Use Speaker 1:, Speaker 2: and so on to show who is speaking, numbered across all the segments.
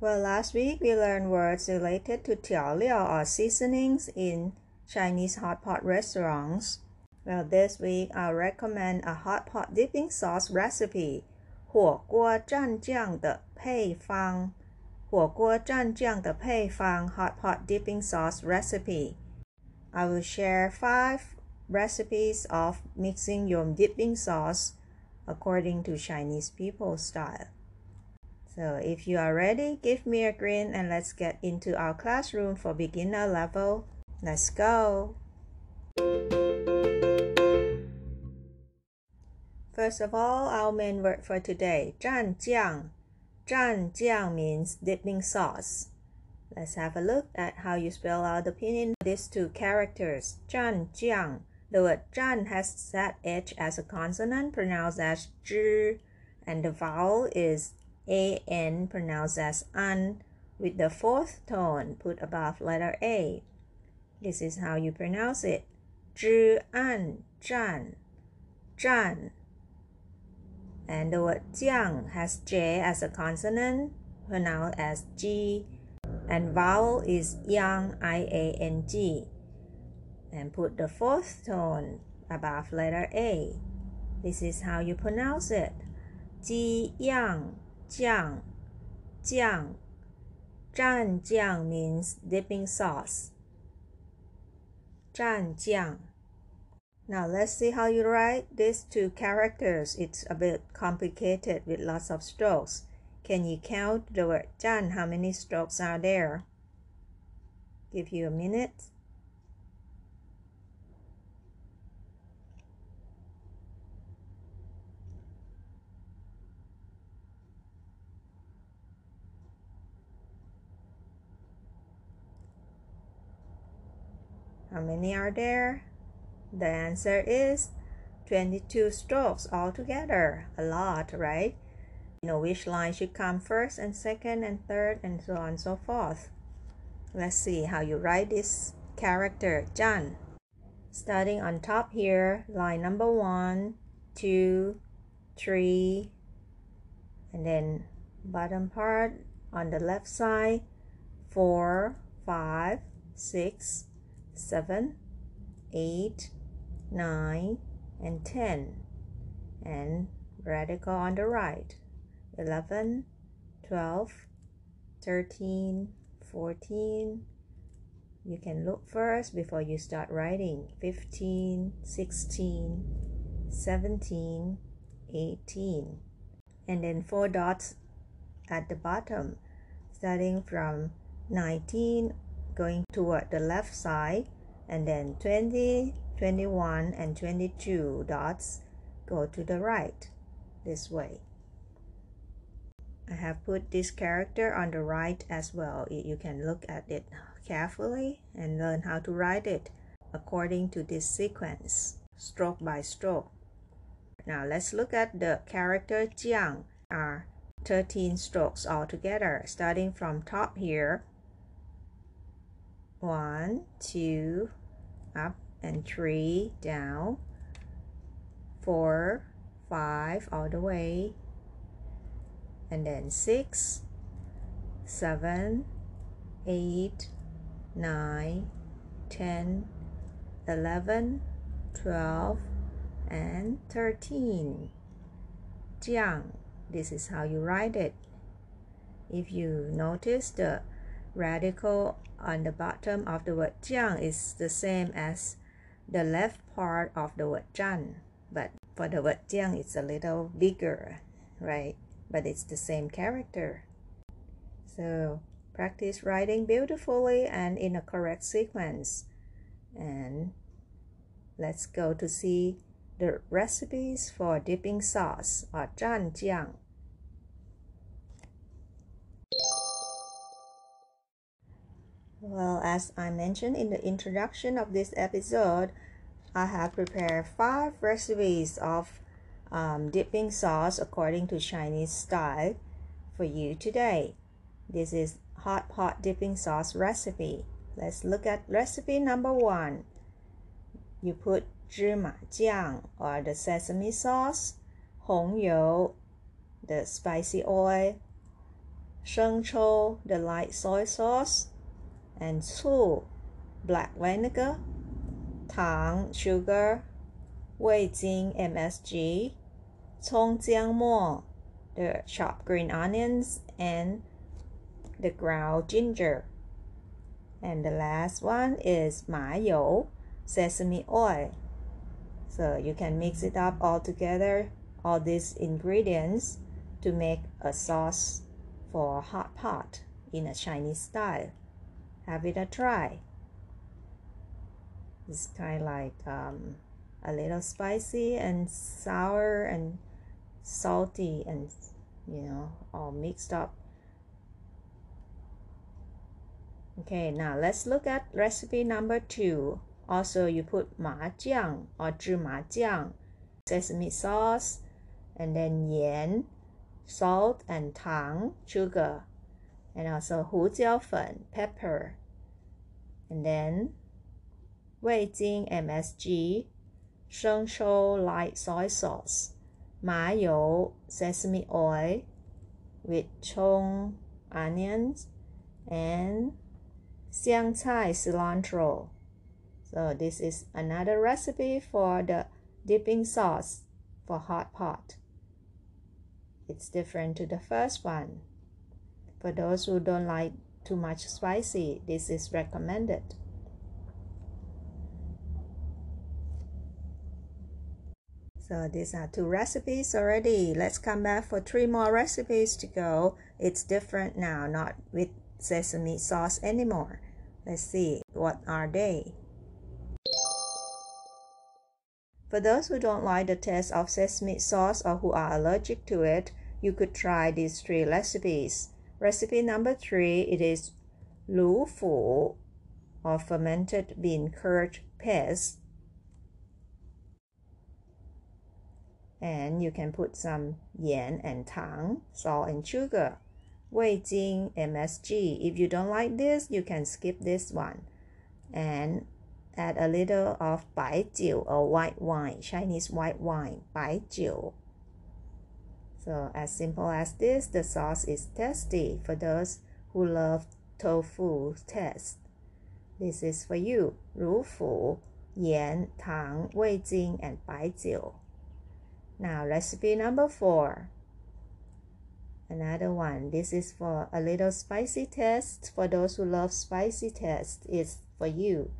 Speaker 1: Well, last week we learned words related to 调料 or seasonings in Chinese hot pot restaurants. Well, this week I'll recommend a hot pot dipping sauce recipe. 火锅蘸酱的配方，火锅蘸酱的配方 hot pot dipping sauce recipe. I will share five recipes of mixing your dipping sauce according to Chinese people style. So if you are ready, give me a grin and let's get into our classroom for beginner level. Let's go! First of all, our main word for today, 蘸酱. 蘸酱 means dipping sauce. Let's have a look at how you spell out the pinyin of these two characters. 蘸酱. The word 蘸 has that H as a consonant pronounced as 知 and the vowel is an pronounced as an with the fourth tone put above letter A. This is how you pronounce it. 知安蘸蘸 and the word jiang has J as a consonant, pronounced as G, and vowel is yang, I-A-N-G. And put the fourth tone above letter A. This is how you pronounce it. Ji yang Jiang. Jiang. Zhan jiang means dipping sauce. Zhan jiang. Now let's see how you write these two characters. It's a bit complicated with lots of strokes. Can you count the word zhan? How many strokes are there? Give you a minute. How many are there? The answer is 22 strokes altogether. A lot, right? You know which line should come first and second and third and so on and so forth. Let's see how you write this character, zhan. Starting on top here, line number one, two, three, and then bottom part on the left side, four, five, six, 7, 8, 9, and 10. And radical on the right 11, 12, 13, 14. You can look first before you start writing 15, 16, 17, 18. And then four dots at the bottom, starting from 19 going toward the left side and then 20 21 and 22 dots go to the right this way. I have put this character on the right as well. You can look at it carefully and learn how to write it according to this sequence stroke by stroke. Now let's look at the character jiang. Are 13 strokes altogether starting from top here one, two, up and three, down, four, five, all the way, and then six, seven, eight, nine, ten, eleven, twelve, and 13. Jiang, this is how you write it. If you notice the radical on the bottom of the word jiang is the same as the left part of the word zhan. But for the word jiang, it's a little bigger, right? But it's the same character. So practice writing beautifully and in a correct sequence. And let's go to see the recipes for dipping sauce or zhan Well, as I mentioned in the introduction of this episode, I have prepared five recipes of um, dipping sauce according to Chinese style for you today. This is hot pot dipping sauce recipe. Let's look at recipe number one. You put zhima jiang or the sesame sauce, hong you, the spicy oil, sheng chou, the light soy sauce, and 醋 black vinegar, 糖 sugar, 味精 MSG, 葱姜末 the chopped green onions and the ground ginger. And the last one is 麻油 sesame oil. So you can mix it up all together, all these ingredients to make a sauce for a hot pot in a Chinese style. have it a try. It's kind of like um, a little spicy and sour and salty and you know all mixed up. Okay, now let's look at recipe number two. Also, you put majiang or jiang, sesame sauce, and then yan, salt and tang, sugar and also 胡椒粉, pepper, and then 味精 MSG, 生抽 light soy sauce, 麻油 sesame oil with chong onions and 香菜 cilantro. So this is another recipe for the dipping sauce for hot pot. It's different to the first one. For those who don't like too much spicy, this is recommended. So these are two recipes already. Let's come back for three more recipes to go. It's different now, not with sesame sauce anymore. Let's see, what are they? For those who don't like the taste of sesame sauce or who are allergic to it, you could try these three recipes. Recipe number three, it is ru fu or fermented bean curd paste. And you can put some yan and tang, salt and sugar, wei jing, MSG. If you don't like this, you can skip this one. And add a little of baijiu or white wine, Chinese white wine, baijiu. So as simple as this, the sauce is tasty for those who love tofu taste. This is for you, 如腐, yan, tang, wei jing, and baijiu. Now recipe number four. Another one. This is for a little spicy taste. For those who love spicy taste, it's for you.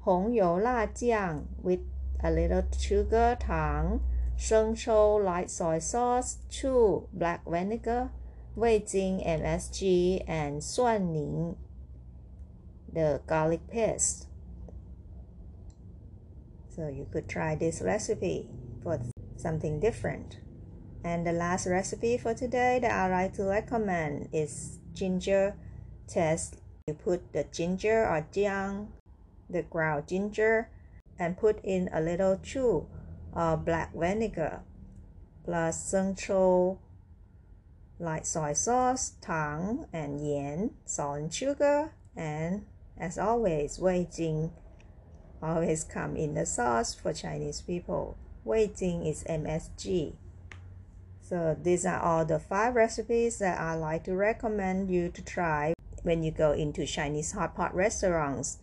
Speaker 1: 红油辣酱 with a little sugar 糖 生抽 light soy sauce 醋 black vinegar 味精 MSG and 蒜泥 the garlic paste so you could try this recipe for something different and the last recipe for today that I like to recommend is ginger test you put the ginger or jiang the ground ginger and put in a little chu or black vinegar plus 生抽 light soy sauce, tang and yan, salt and sugar, and as always, Wei always come in the sauce for Chinese people. Wei is MSG. So these are all the five recipes that I like to recommend you to try when you go into Chinese hot pot restaurants.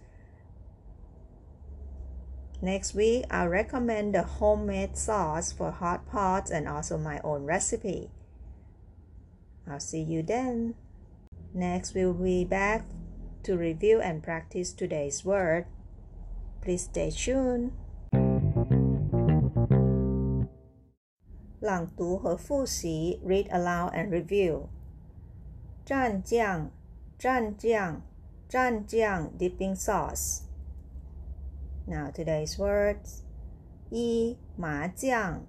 Speaker 1: Next week, I'll recommend the homemade sauce for hot pots and also my own recipe. I'll see you then. Next, we'll be back to review and practice today's word. Please stay tuned. 朗读和复习 read aloud and review 蘸酱蘸酱蘸酱 dipping sauce now today's words 一麻酱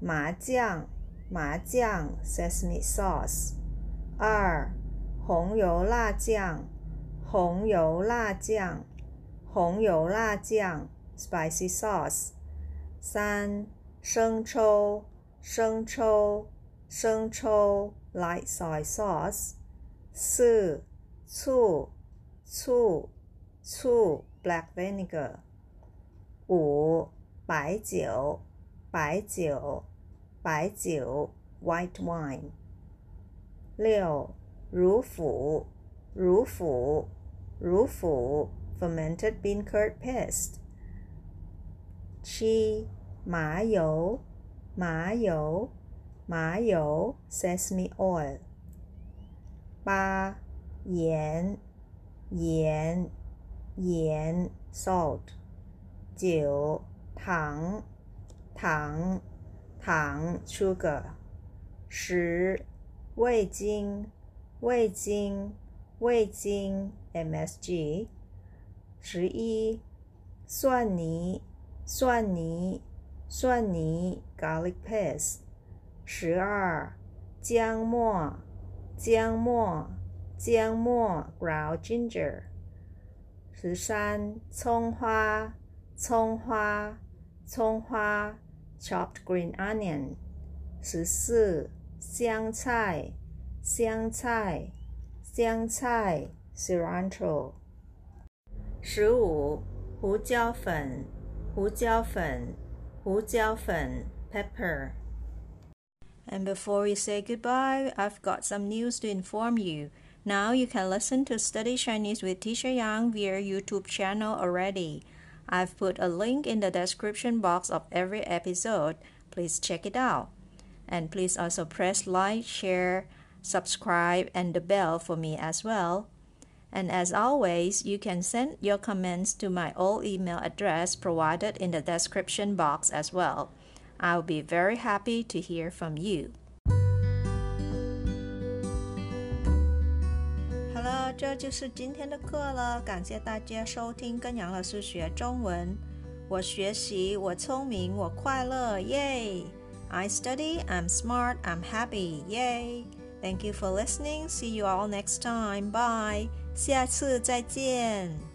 Speaker 1: 麻酱麻酱 sesame sauce 二红油辣酱红油辣酱红油辣酱 spicy sauce 三生抽生抽，生抽，light soy sauce。四，醋，醋，醋，black vinegar。 五，白酒，白酒，白酒，white wine。六，乳腐，乳腐，乳腐，fermented bean curd paste。七，麻油。麻油，麻油，sesame oil。八，盐，盐，盐，salt。九，糖，糖，糖，sugar。十，味精，味精，味精，MSG。十一，蒜泥，蒜泥。蒜泥 （garlic paste），十二姜末，姜末，姜末 （ground ginger），十三葱花，葱花，葱花 （chopped green onion），十四香菜，香菜，香菜 （cilantro），十五胡椒粉，胡椒粉。胡椒粉 pepper. And before we say goodbye, I've got some news to inform you. Now you can listen to Study Chinese with Teacher Yang via YouTube channel already. I've put a link in the description box of every episode. Please check it out. And please also press like, share, subscribe, and the bell for me as well. And as always, you can send your comments to my old email address provided in the description box as well. I'll be very happy to hear from you. 这就是今天的课了。感谢大家收听跟杨老师学中文。我学习，我聪明，我快乐，耶！I study, I'm smart, I'm happy, yay! Thank you for listening. See you all next time. Bye. 下次再见。